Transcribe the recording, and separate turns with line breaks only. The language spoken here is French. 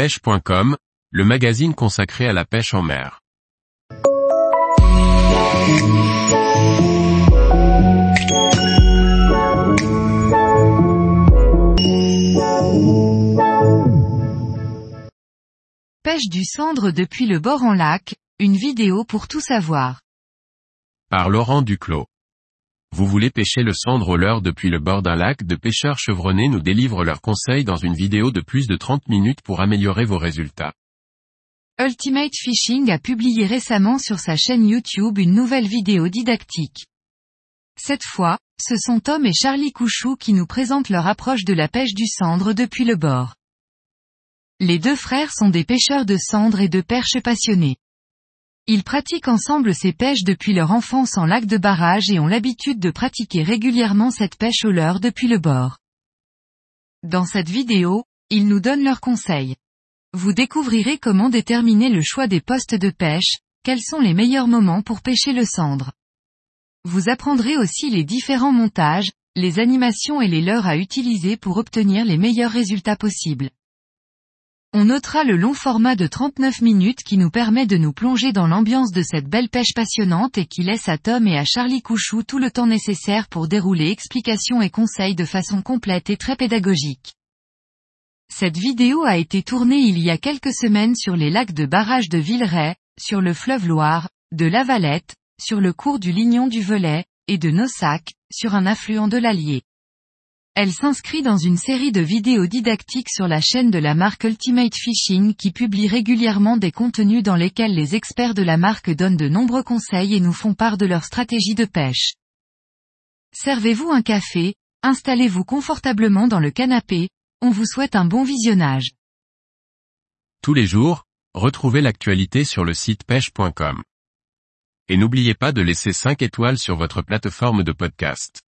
pêche.com, le magazine consacré à la pêche en mer.
Pêche du cendre depuis le bord en lac, une vidéo pour tout savoir.
Par Laurent Duclos. Vous voulez pêcher le cendre au leurre depuis le bord d'un lac De pêcheurs chevronnés nous délivrent leurs conseils dans une vidéo de plus de 30 minutes pour améliorer vos résultats.
Ultimate Fishing a publié récemment sur sa chaîne YouTube une nouvelle vidéo didactique. Cette fois, ce sont Tom et Charlie Couchou qui nous présentent leur approche de la pêche du cendre depuis le bord. Les deux frères sont des pêcheurs de cendre et de perches passionnés. Ils pratiquent ensemble ces pêches depuis leur enfance en lac de barrage et ont l'habitude de pratiquer régulièrement cette pêche au leurre depuis le bord. Dans cette vidéo, ils nous donnent leurs conseils. Vous découvrirez comment déterminer le choix des postes de pêche, quels sont les meilleurs moments pour pêcher le cendre. Vous apprendrez aussi les différents montages, les animations et les leurres à utiliser pour obtenir les meilleurs résultats possibles. On notera le long format de 39 minutes qui nous permet de nous plonger dans l'ambiance de cette belle pêche passionnante et qui laisse à Tom et à Charlie Couchou tout le temps nécessaire pour dérouler explications et conseils de façon complète et très pédagogique. Cette vidéo a été tournée il y a quelques semaines sur les lacs de barrage de Villeray, sur le fleuve Loire, de La Valette, sur le cours du Lignon du Velay, et de Nossac, sur un affluent de l'Allier. Elle s'inscrit dans une série de vidéos didactiques sur la chaîne de la marque Ultimate Fishing qui publie régulièrement des contenus dans lesquels les experts de la marque donnent de nombreux conseils et nous font part de leur stratégie de pêche. Servez-vous un café, installez-vous confortablement dans le canapé, on vous souhaite un bon visionnage.
Tous les jours, retrouvez l'actualité sur le site pêche.com. Et n'oubliez pas de laisser 5 étoiles sur votre plateforme de podcast.